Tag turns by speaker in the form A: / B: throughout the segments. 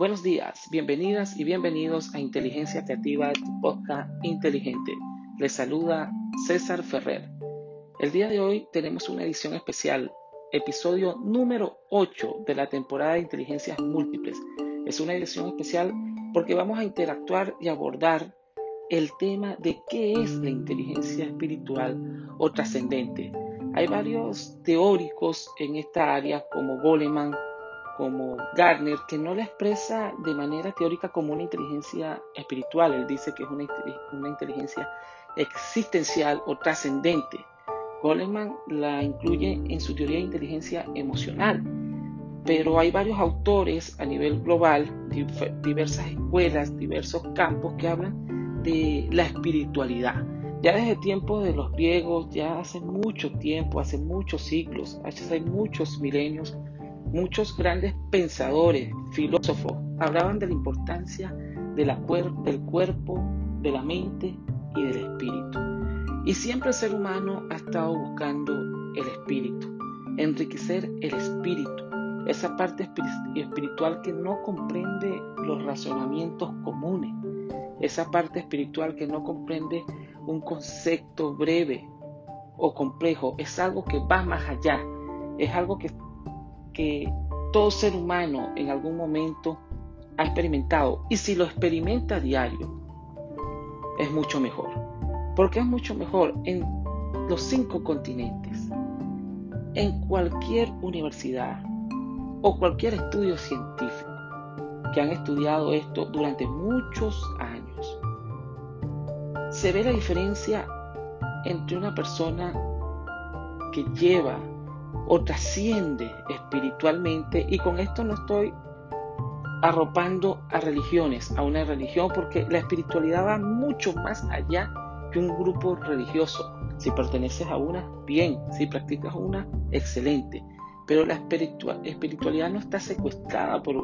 A: Buenos días, bienvenidas y bienvenidos a Inteligencia Creativa, tu podcast inteligente. Les saluda César Ferrer. El día de hoy tenemos una edición especial, episodio número 8 de la temporada de Inteligencias Múltiples. Es una edición especial porque vamos a interactuar y abordar el tema de qué es la inteligencia espiritual o trascendente. Hay varios teóricos en esta área como Goleman, como Gardner, que no la expresa de manera teórica como una inteligencia espiritual. Él dice que es una, una inteligencia existencial o trascendente. Goleman la incluye en su teoría de inteligencia emocional. Pero hay varios autores a nivel global, diversas escuelas, diversos campos que hablan de la espiritualidad. Ya desde tiempos de los griegos, ya hace mucho tiempo, hace muchos siglos, hace muchos milenios, muchos grandes pensadores, filósofos, hablaban de la importancia de la del cuerpo, de la mente y del espíritu. Y siempre el ser humano ha estado buscando el espíritu, enriquecer el espíritu, esa parte espiritual que no comprende los razonamientos comunes, esa parte espiritual que no comprende un concepto breve o complejo, es algo que va más allá, es algo que, todo ser humano en algún momento ha experimentado y si lo experimenta a diario, es mucho mejor. Porque es mucho mejor en los cinco continentes, en cualquier universidad o cualquier estudio científico que han estudiado esto durante muchos años se ve la diferencia entre una persona que lleva o trasciende espiritualmente y con esto no estoy arropando a religiones, a una religión, porque la espiritualidad va mucho más allá que un grupo religioso. Si perteneces a una, bien, si practicas una, excelente. Pero la espiritualidad no está secuestrada por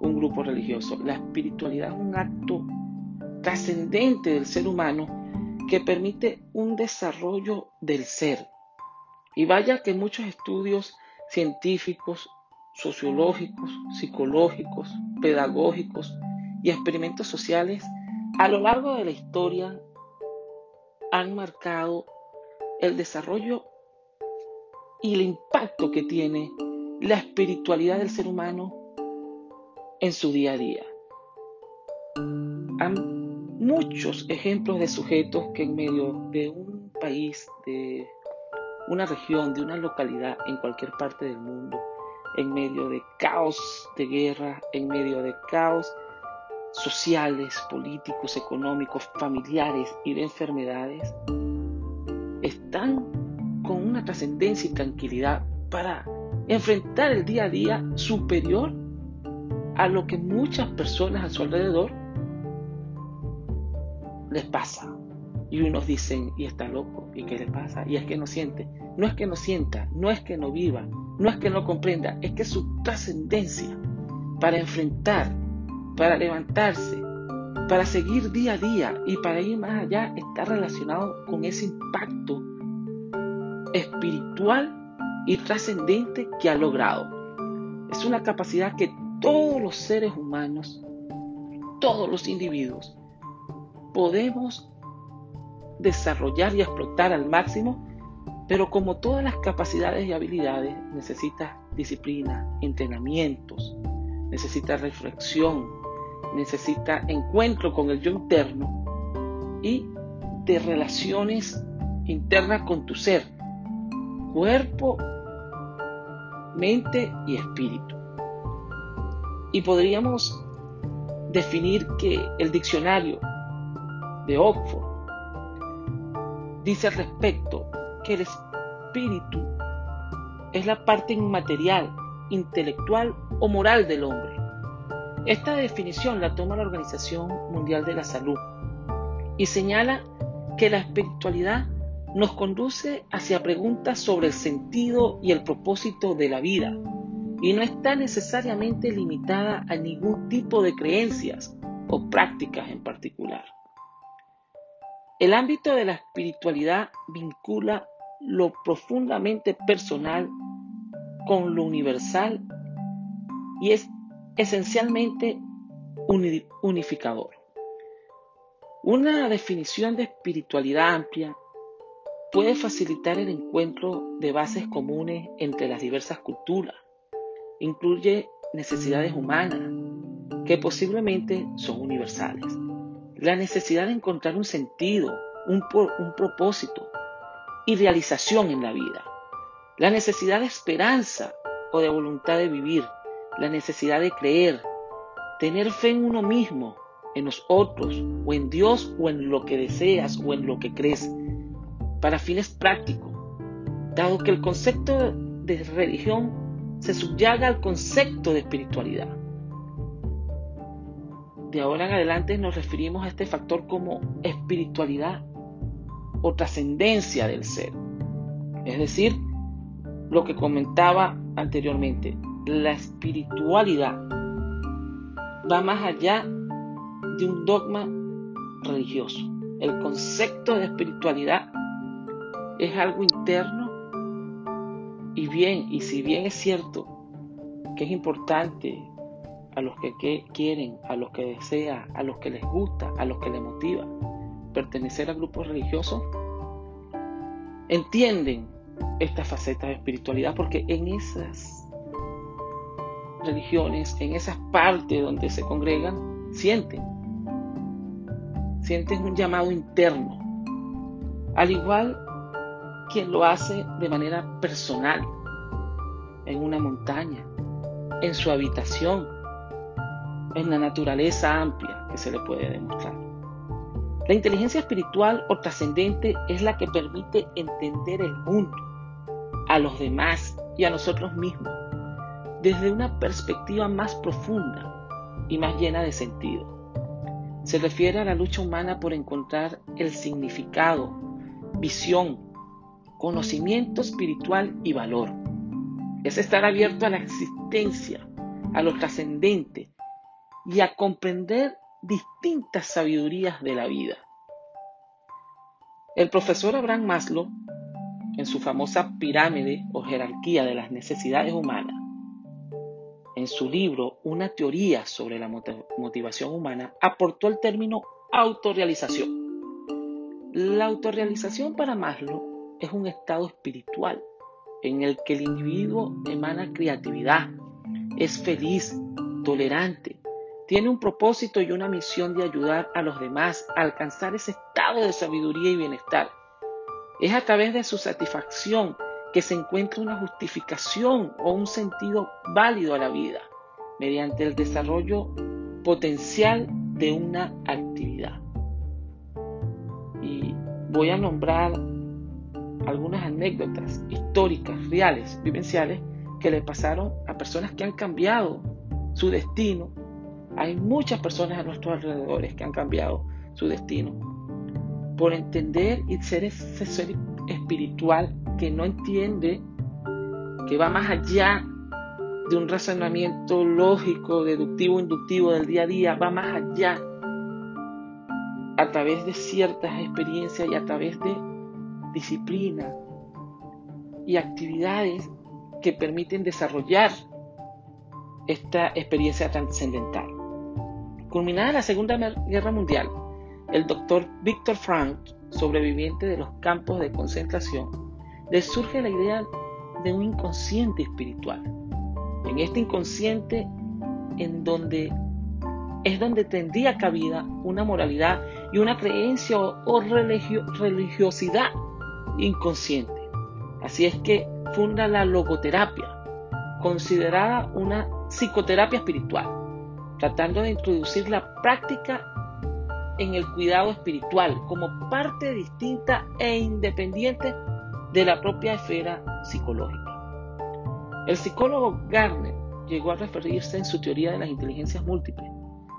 A: un grupo religioso. La espiritualidad es un acto trascendente del ser humano que permite un desarrollo del ser. Y vaya que muchos estudios científicos, sociológicos, psicológicos, pedagógicos y experimentos sociales a lo largo de la historia han marcado el desarrollo y el impacto que tiene la espiritualidad del ser humano en su día a día. Muchos ejemplos de sujetos que en medio de un país, de una región, de una localidad, en cualquier parte del mundo, en medio de caos de guerra, en medio de caos sociales, políticos, económicos, familiares y de enfermedades, están con una trascendencia y tranquilidad para enfrentar el día a día superior a lo que muchas personas a su alrededor les pasa. Y unos dicen, y está loco, ¿y qué le pasa? Y es que no siente. No es que no sienta, no es que no viva, no es que no comprenda, es que su trascendencia para enfrentar, para levantarse, para seguir día a día y para ir más allá está relacionado con ese impacto espiritual y trascendente que ha logrado. Es una capacidad que todos los seres humanos, todos los individuos, podemos desarrollar y explotar al máximo, pero como todas las capacidades y habilidades necesita disciplina, entrenamientos, necesita reflexión, necesita encuentro con el yo interno y de relaciones internas con tu ser, cuerpo, mente y espíritu. Y podríamos definir que el diccionario de Oxford dice al respecto que el espíritu es la parte inmaterial, intelectual o moral del hombre. Esta definición la toma la Organización Mundial de la Salud y señala que la espiritualidad nos conduce hacia preguntas sobre el sentido y el propósito de la vida y no está necesariamente limitada a ningún tipo de creencias o prácticas en particular. El ámbito de la espiritualidad vincula lo profundamente personal con lo universal y es esencialmente unificador. Una definición de espiritualidad amplia puede facilitar el encuentro de bases comunes entre las diversas culturas. Incluye necesidades humanas que posiblemente son universales. La necesidad de encontrar un sentido, un, un propósito y realización en la vida. La necesidad de esperanza o de voluntad de vivir. La necesidad de creer. Tener fe en uno mismo, en los otros, o en Dios, o en lo que deseas, o en lo que crees para fines prácticos, dado que el concepto de religión se subyaga al concepto de espiritualidad. De ahora en adelante nos referimos a este factor como espiritualidad o trascendencia del ser. Es decir, lo que comentaba anteriormente, la espiritualidad va más allá de un dogma religioso. El concepto de espiritualidad es algo interno y bien, y si bien es cierto que es importante a los que, quieren, a los que desean, a los que les gusta, a los que les motiva pertenecer a grupos religiosos, entienden esta faceta de espiritualidad porque en esas religiones, en esas partes donde se congregan, sienten, sienten un llamado interno. Al igual quien lo hace de manera personal, en una montaña, en su habitación, en la naturaleza amplia que se le puede demostrar. La inteligencia espiritual o trascendente es la que permite entender el mundo, a los demás y a nosotros mismos, desde una perspectiva más profunda y más llena de sentido. Se refiere a la lucha humana por encontrar el significado, visión, conocimiento espiritual y valor. Es estar abierto a la existencia, a lo trascendente y a comprender distintas sabidurías de la vida. El profesor Abraham Maslow, en su famosa pirámide o jerarquía de las necesidades humanas, en su libro Una teoría sobre la motivación humana, aportó el término autorrealización. La autorrealización para Maslow es un estado espiritual en el que el individuo emana creatividad, es feliz, tolerante, tiene un propósito y una misión de ayudar a los demás a alcanzar ese estado de sabiduría y bienestar. Es a través de su satisfacción que se encuentra una justificación o un sentido válido a la vida, mediante el desarrollo potencial de una actividad. Y voy a nombrar algunas anécdotas históricas, reales, vivenciales, que le pasaron a personas que han cambiado su destino. Hay muchas personas a nuestros alrededores que han cambiado su destino por entender y ser ese ser espiritual que no entiende, que va más allá de un razonamiento lógico, deductivo, inductivo del día a día, va más allá a través de ciertas experiencias y a través de disciplina y actividades que permiten desarrollar esta experiencia trascendental. Culminada la Segunda Guerra Mundial, el doctor Víctor Frank, sobreviviente de los campos de concentración, le surge la idea de un inconsciente espiritual. En este inconsciente en donde es donde tendría cabida una moralidad y una creencia o, religiosidad inconsciente. Así es que funda la logoterapia, considerada una psicoterapia espiritual, tratando de introducir la práctica en el cuidado espiritual como parte distinta e independiente de la propia esfera psicológica. El psicólogo Garner llegó a referirse en su teoría de las inteligencias múltiples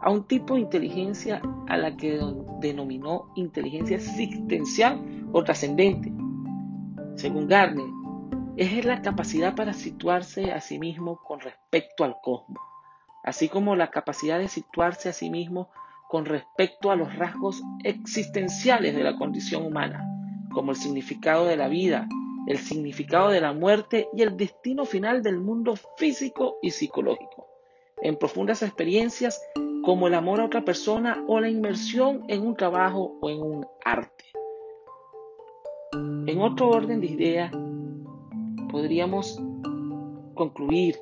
A: a un tipo de inteligencia a la que denominó inteligencia existencial o trascendente. Según Garner, es la capacidad para situarse a sí mismo con respecto al cosmos, así como la capacidad de situarse a sí mismo con respecto a los rasgos existenciales de la condición humana, como el significado de la vida, el significado de la muerte y el destino final del mundo físico y psicológico. en profundas experiencias como el amor a otra persona o la inmersión en un trabajo o en un arte. En otro orden de ideas, podríamos concluir,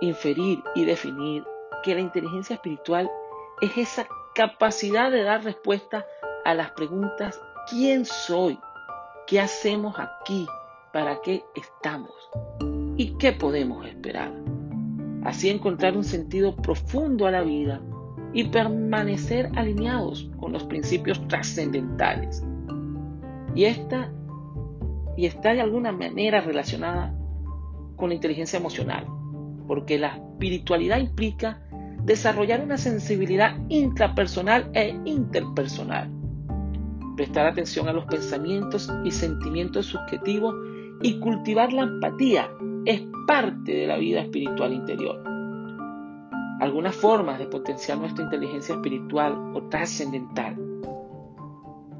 A: inferir y definir que la inteligencia espiritual es esa capacidad de dar respuesta a las preguntas ¿quién soy? ¿Qué hacemos aquí? ¿Para qué estamos? ¿Y qué podemos esperar? Así encontrar un sentido profundo a la vida y permanecer alineados con los principios trascendentales. Y esta y está de alguna manera relacionada con la inteligencia emocional, porque la espiritualidad implica desarrollar una sensibilidad intrapersonal e interpersonal, prestar atención a los pensamientos y sentimientos subjetivos y cultivar la empatía es parte de la vida espiritual interior. Algunas formas de potenciar nuestra inteligencia espiritual o trascendental.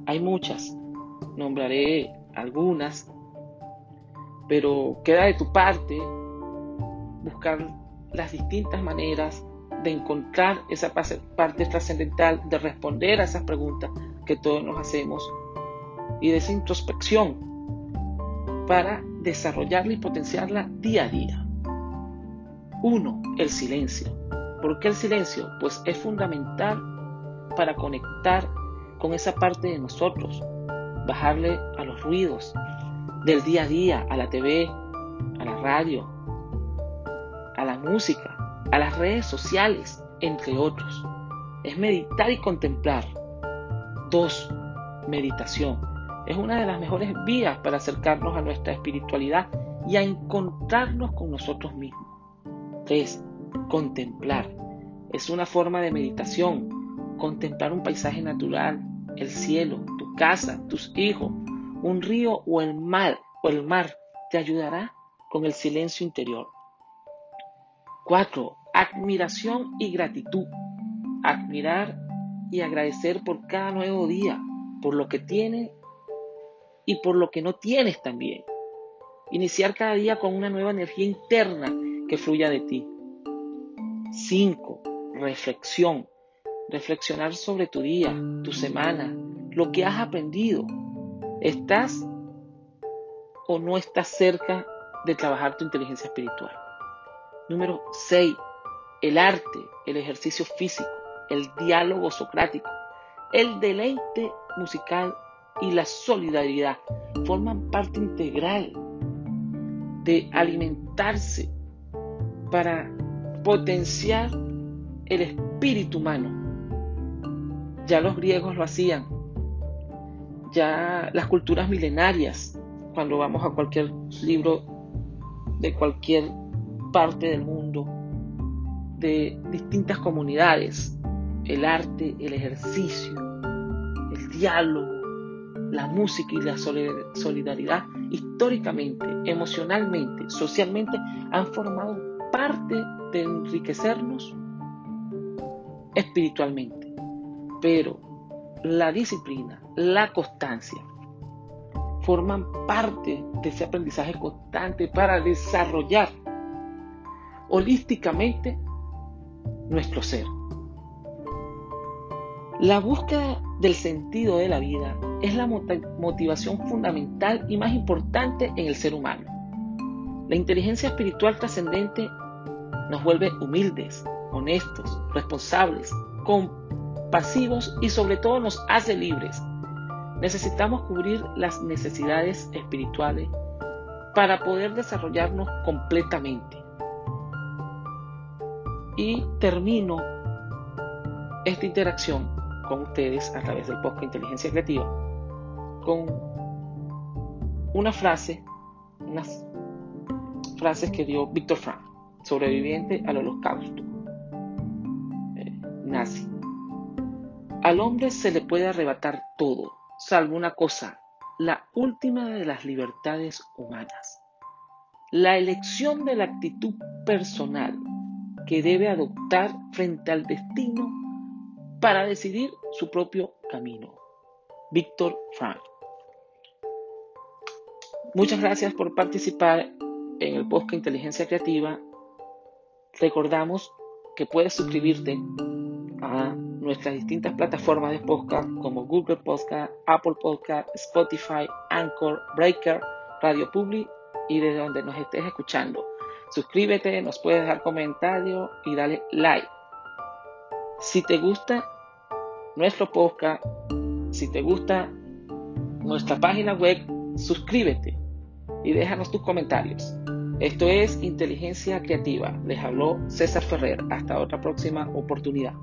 A: Hay muchas, nombraré algunas, pero queda de tu parte buscar las distintas maneras de encontrar esa parte trascendental, de responder a esas preguntas que todos nos hacemos y de esa introspección para desarrollarla y potenciarla día a día. Uno, el silencio. ¿Por qué el silencio? Pues es fundamental para conectar con esa parte de nosotros, bajarle a los ruidos del día a día, a la TV, a la radio, música, a las redes sociales, entre otros. Es meditar y contemplar. Dos, meditación. Es una de las mejores vías para acercarnos a nuestra espiritualidad y a encontrarnos con nosotros mismos. Tres, contemplar. Es una forma de meditación. Contemplar un paisaje natural, el cielo, tu casa, tus hijos, un río o el mar, o el mar te ayudará con el silencio interior. 4. Admiración y gratitud. Admirar y agradecer por cada nuevo día, por lo que tienes y por lo que no tienes también. Iniciar cada día con una nueva energía interna que fluya de ti. 5. Reflexión reflexionar sobre tu día, tu semana, lo que has aprendido. ¿Estás o no estás cerca de trabajar tu inteligencia espiritual? Número 6. El arte, el ejercicio físico, el diálogo socrático, el deleite musical y la solidaridad forman parte integral de alimentarse para potenciar el espíritu humano ya los griegos lo hacían. Ya las culturas milenarias, cuando vamos a cualquier libro de cualquier parte del mundo, de distintas comunidades, el arte, el ejercicio, el diálogo, la música y la solidaridad, históricamente, emocionalmente, socialmente, han formado parte de enriquecernos espiritualmente. Pero la disciplina, la constancia, forman parte de ese aprendizaje constante para desarrollar holísticamente nuestro ser. La búsqueda del sentido de la vida es la motivación fundamental y más importante en el ser humano. La inteligencia espiritual trascendente nos vuelve humildes, honestos, responsables, pasivos y sobre todo nos hace libres. Necesitamos cubrir las necesidades espirituales para poder desarrollarnos completamente. Y termino esta interacción con ustedes a través del podcast Inteligencia Creativa con una frase, unas frases que dio Víctor Frank, sobreviviente al holocausto eh, nazi. Al hombre se le puede arrebatar todo, salvo una cosa, la última de las libertades humanas. La elección de la actitud personal que debe adoptar frente al destino para decidir su propio camino. Víctor Frank. Muchas gracias por participar en el podcast Inteligencia Creativa. Recordamos que puedes suscribirte a nuestras distintas plataformas de podcast como Google Podcast, Apple Podcast, Spotify, Anchor, Breaker, Radio Public y de donde nos estés escuchando. Suscríbete, nos puedes dar comentarios y dale like. Si te gusta nuestro podcast, si te gusta nuestra página web, suscríbete y déjanos tus comentarios. Esto es Inteligencia Creativa. Les habló César Ferrer. Hasta otra próxima oportunidad.